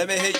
Let me hear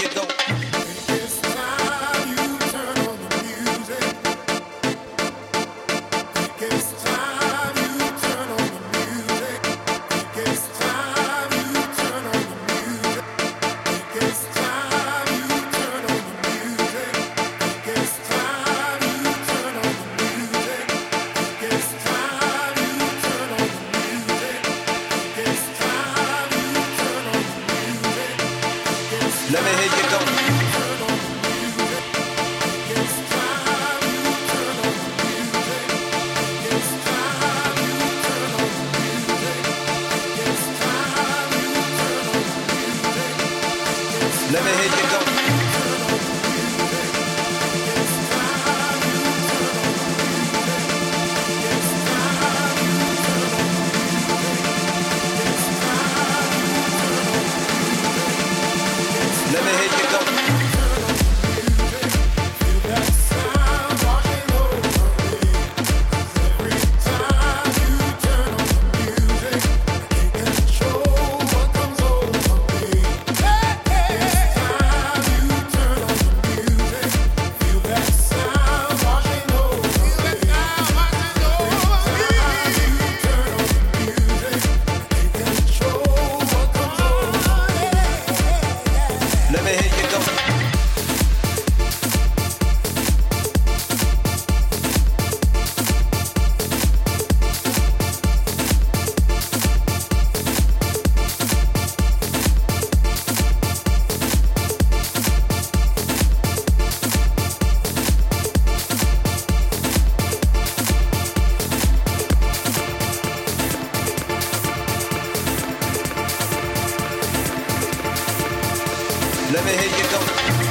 Let me hear you go.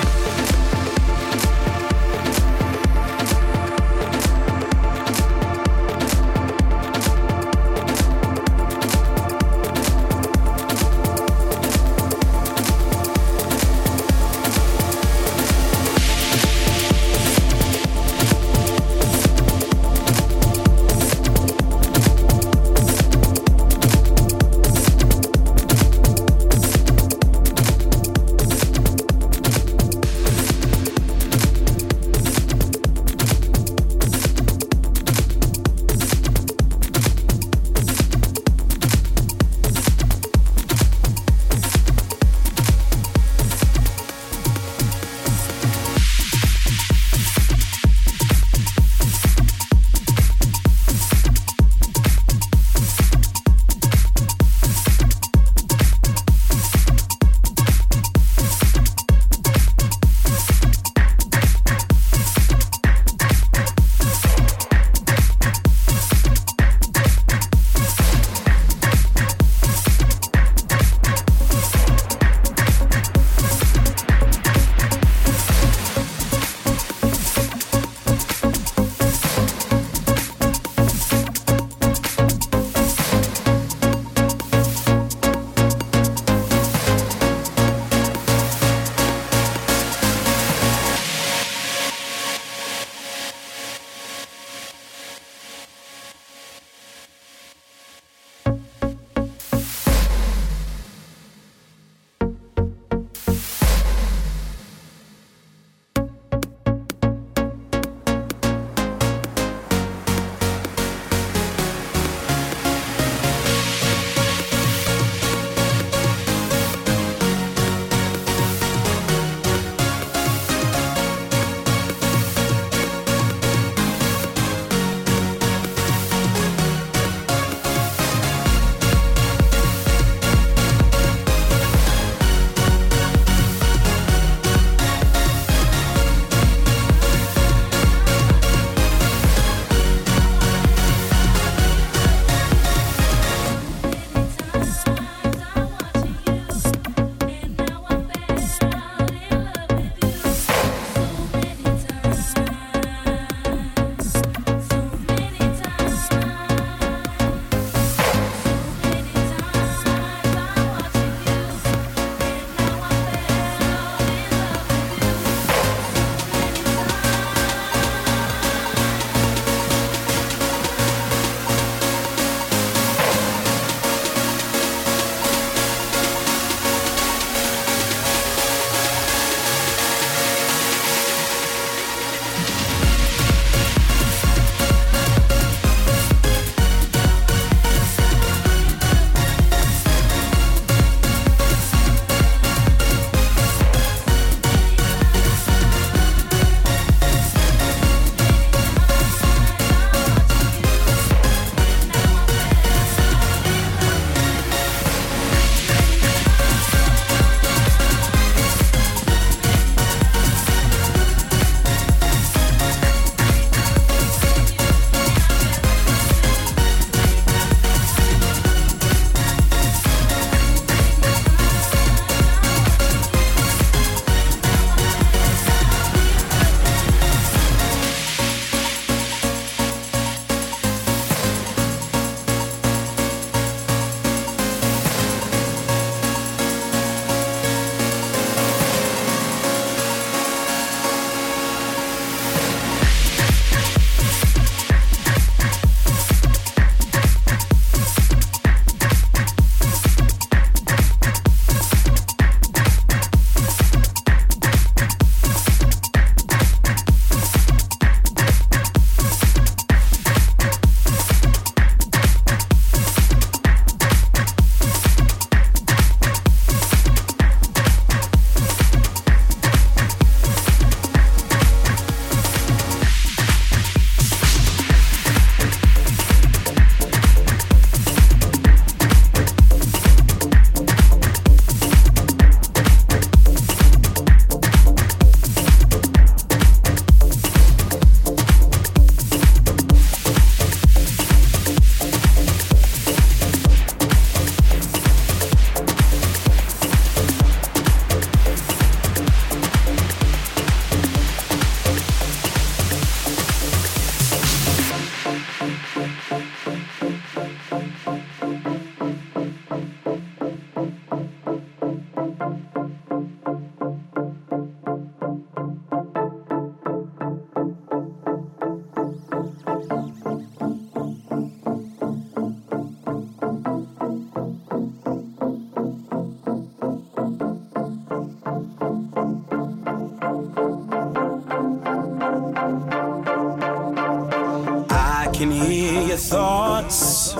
Can hear your thoughts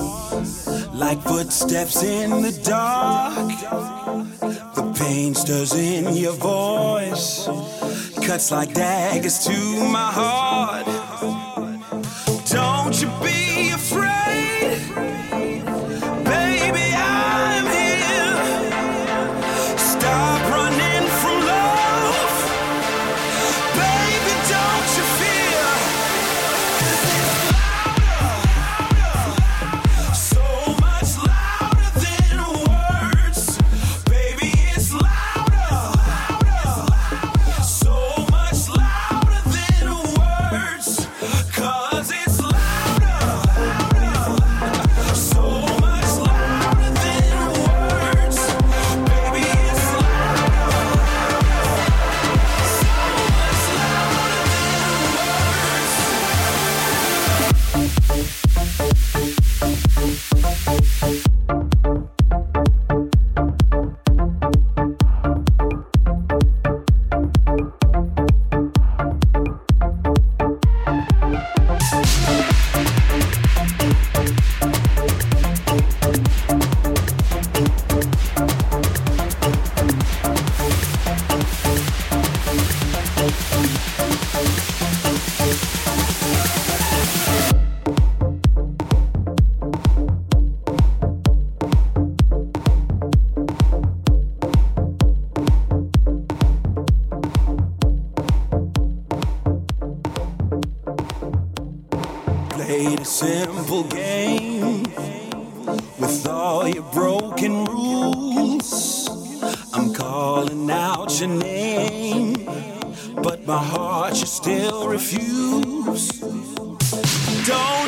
like footsteps in the dark. The pain stirs in your voice, cuts like daggers to my heart. calling out your name, but my heart you still refuse. Don't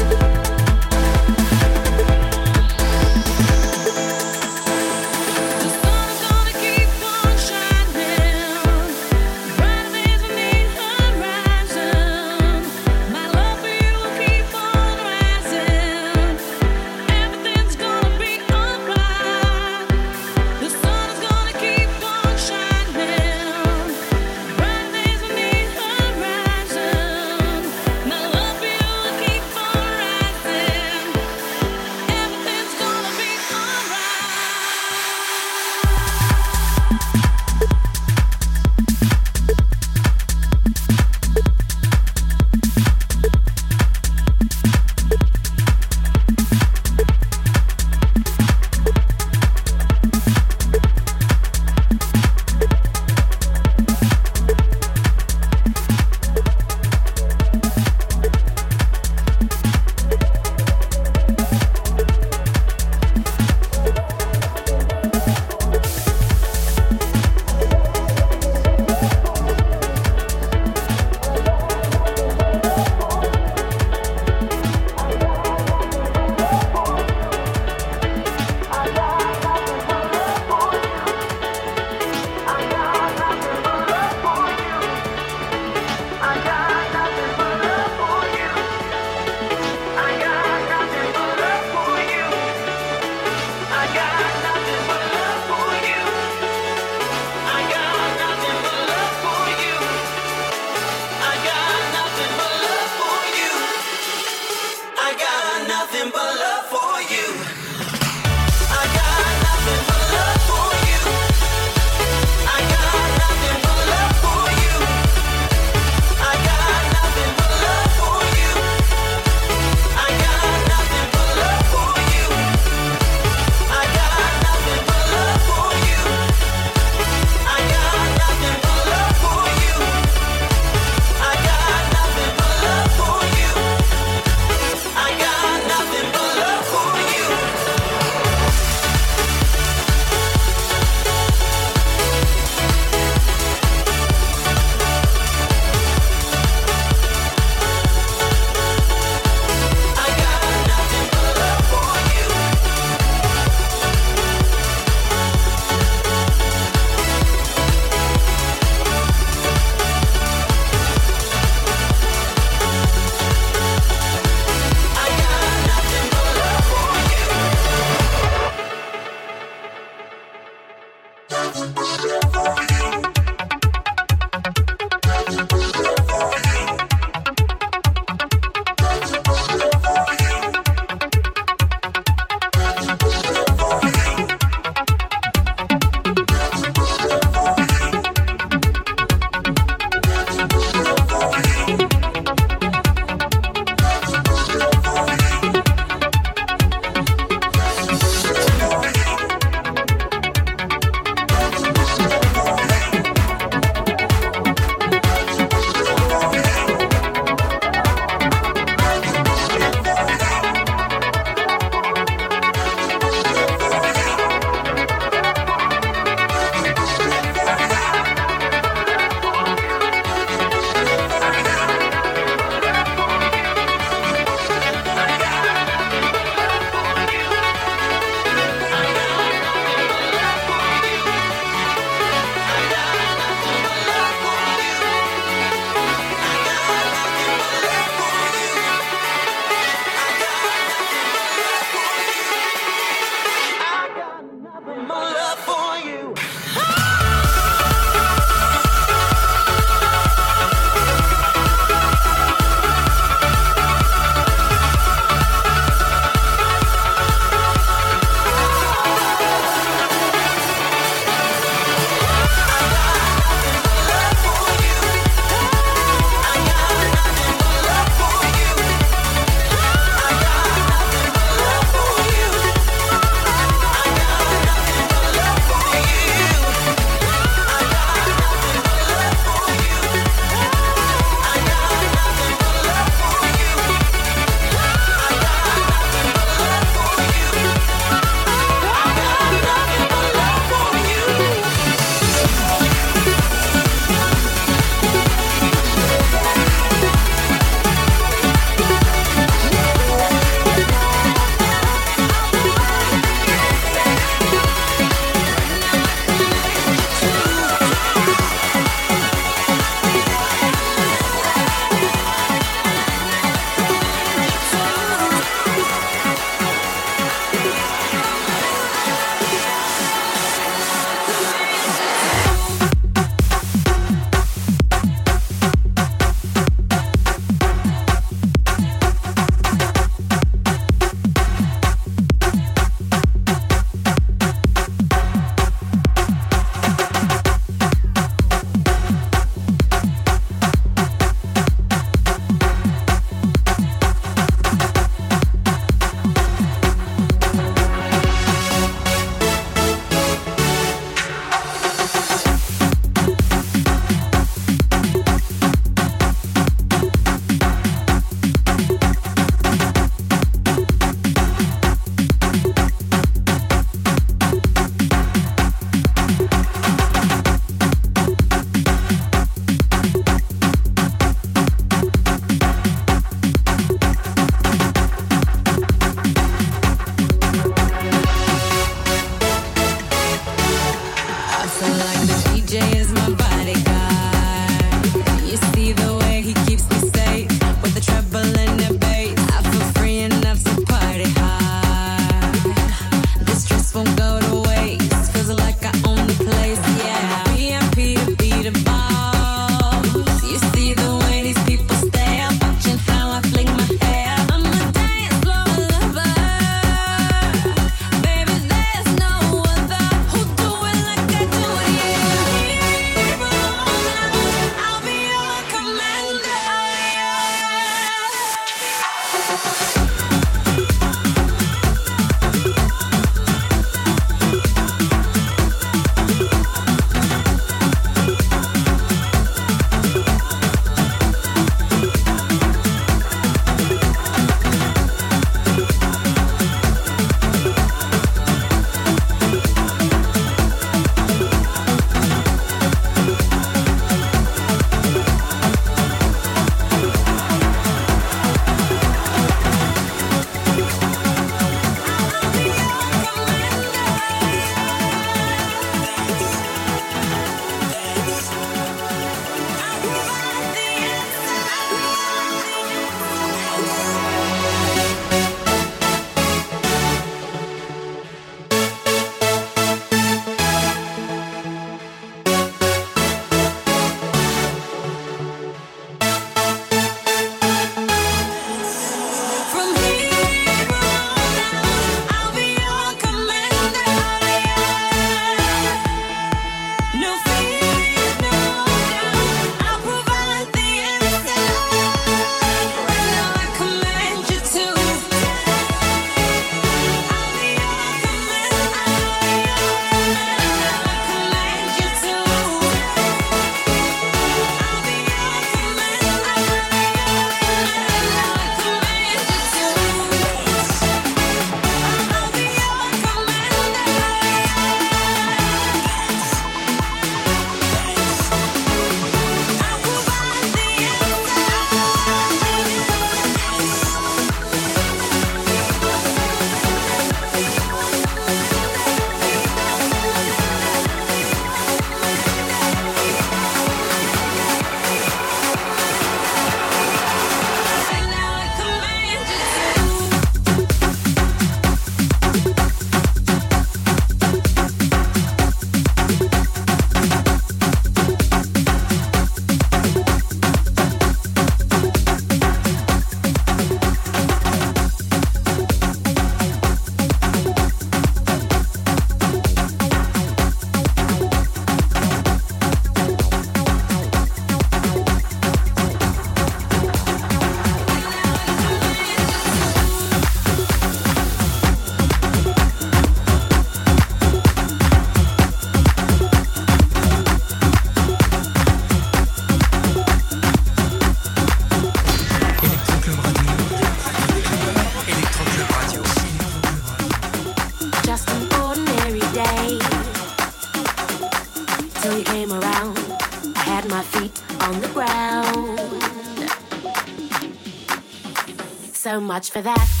so much for that.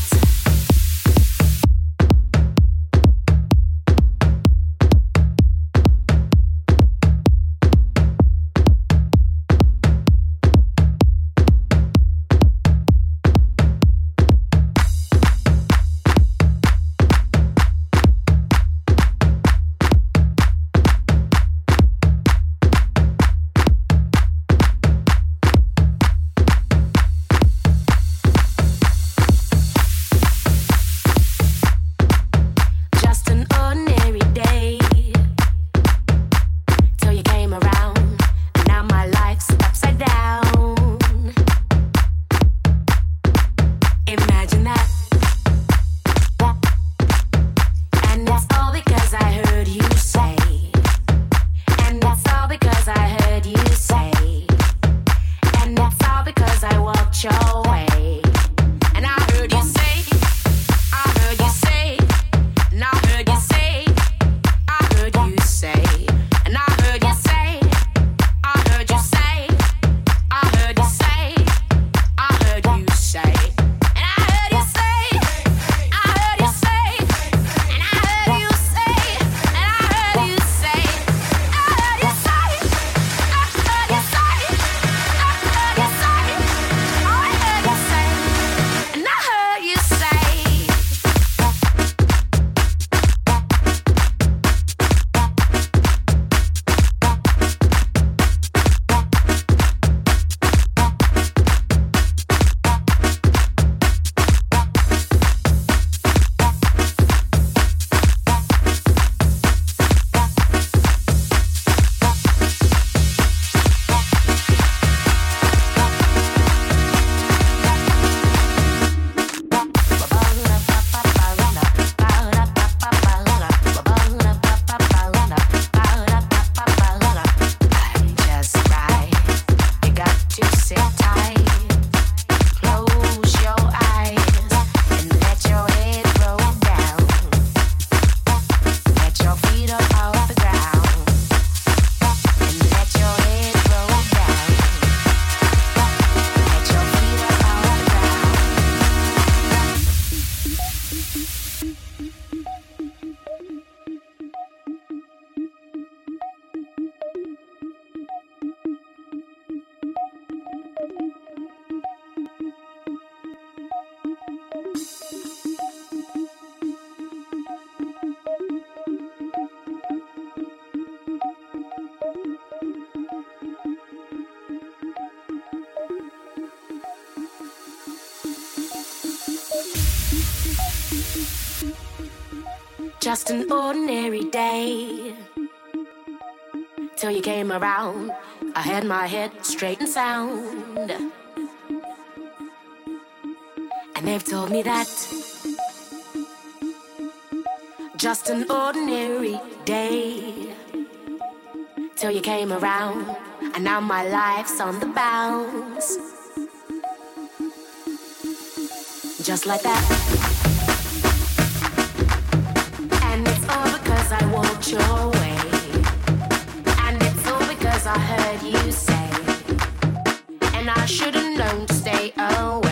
Just an ordinary day. Till you came around, I had my head straight and sound. And they've told me that just an ordinary day. Till you came around, and now my life's on the bounce. Just like that. I heard you say, and I should have known to stay away.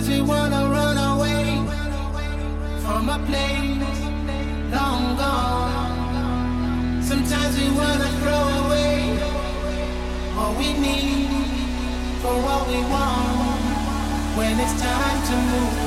Sometimes we wanna run away from a place long gone. Sometimes we wanna throw away all we need for what we want when it's time to move.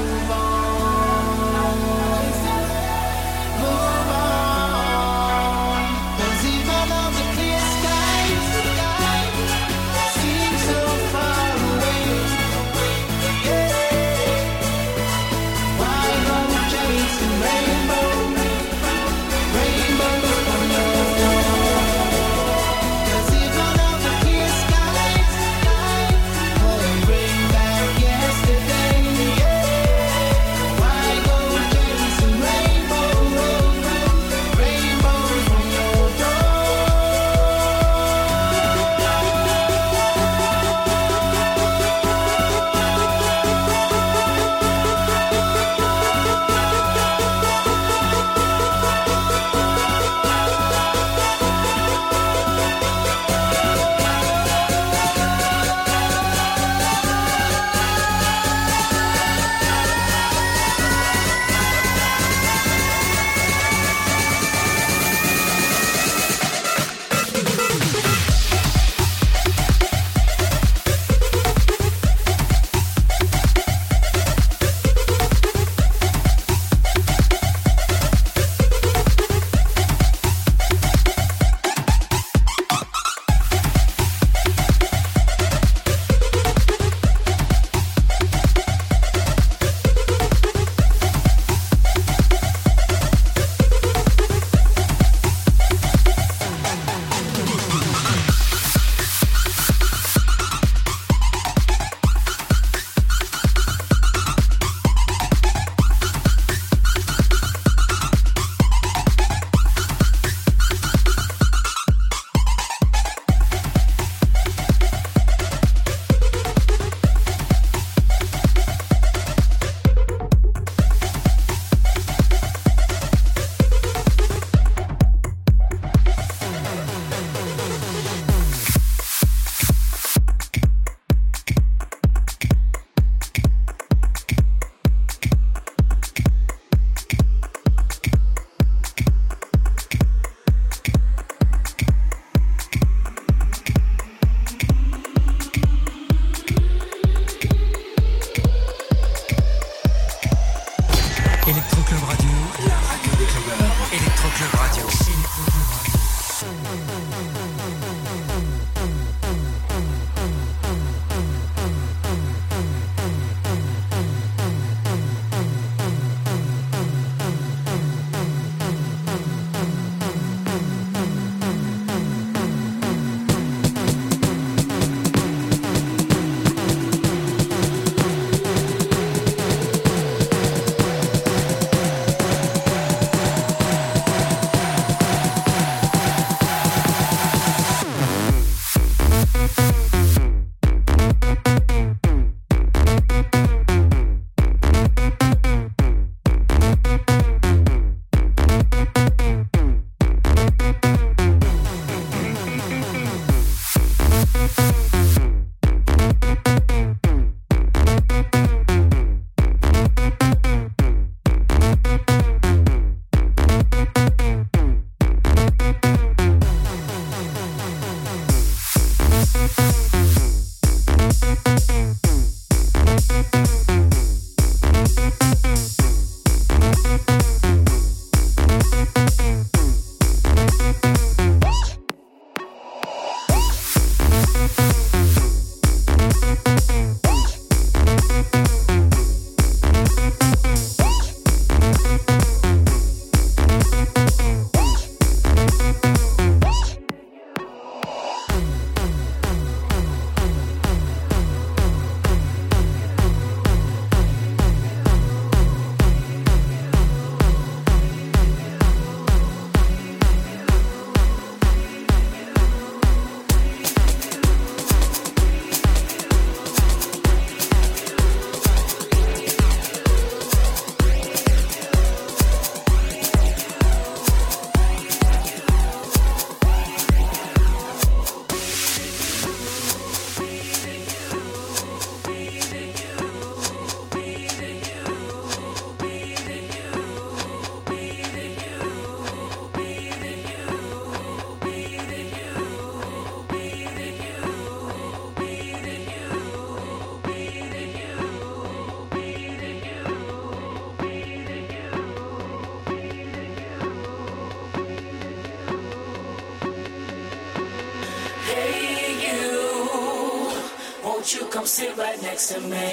To me?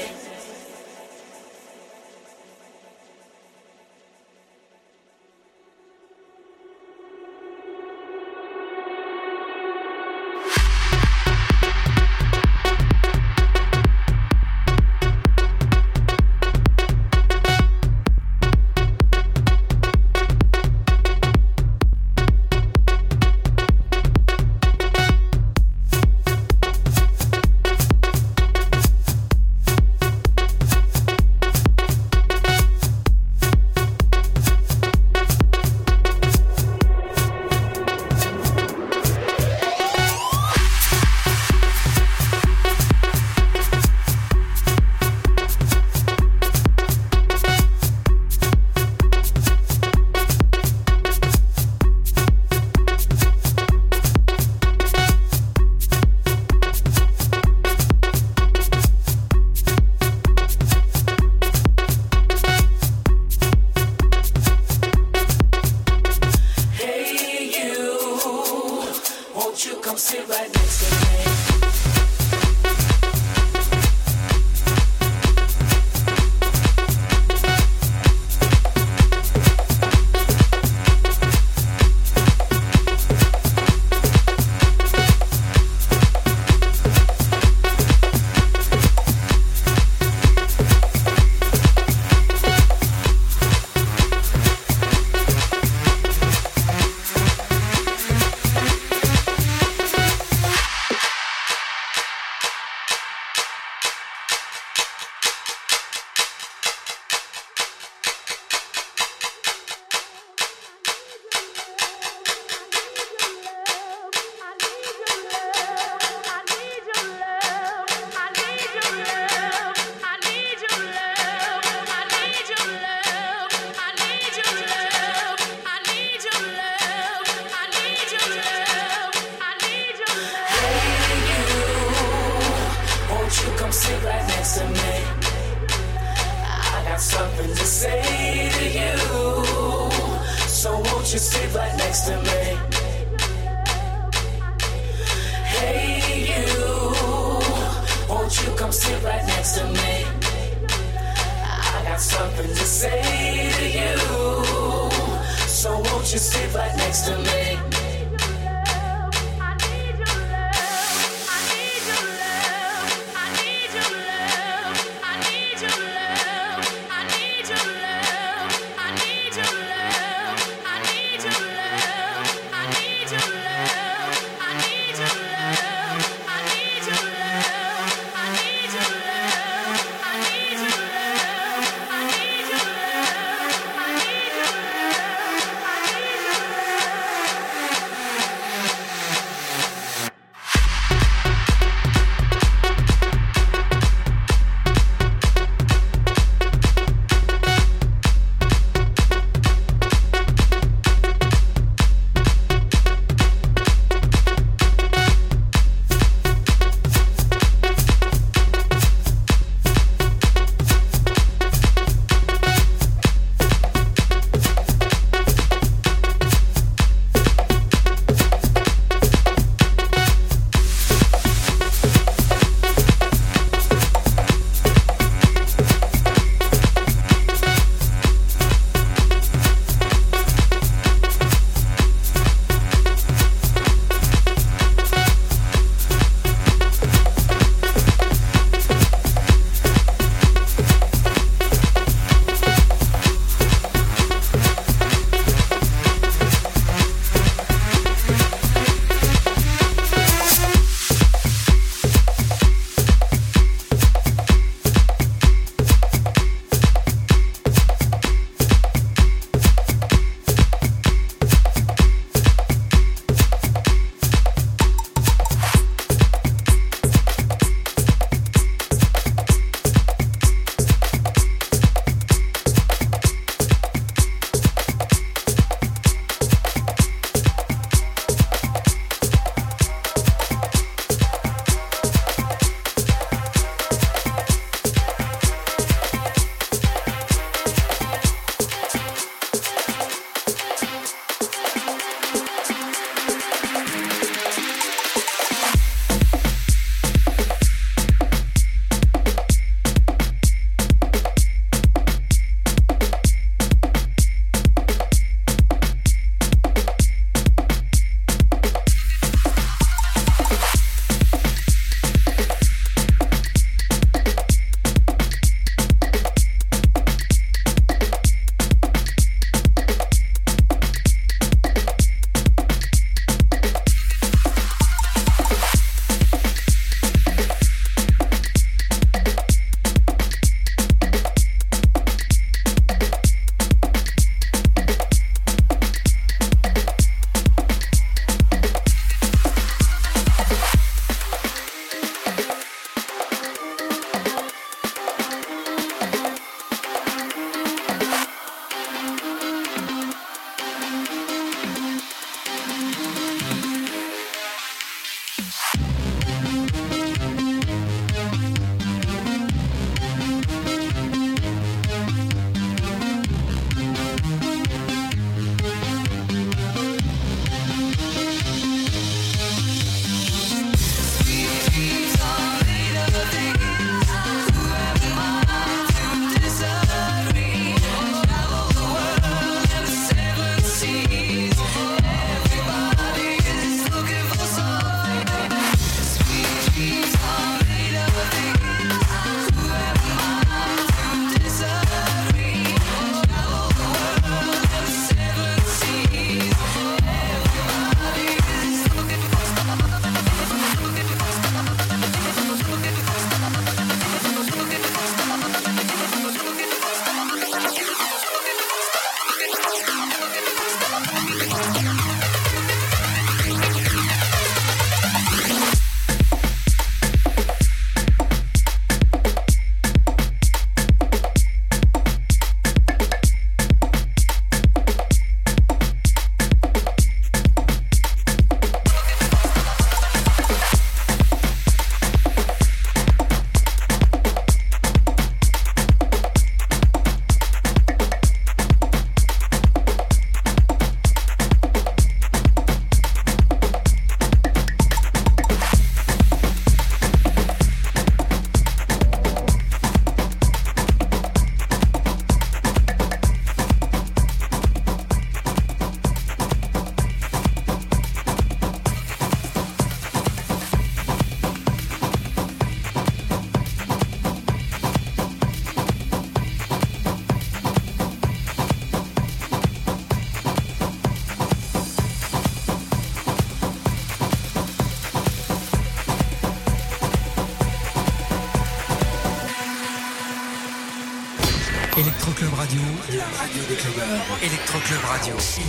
Radio.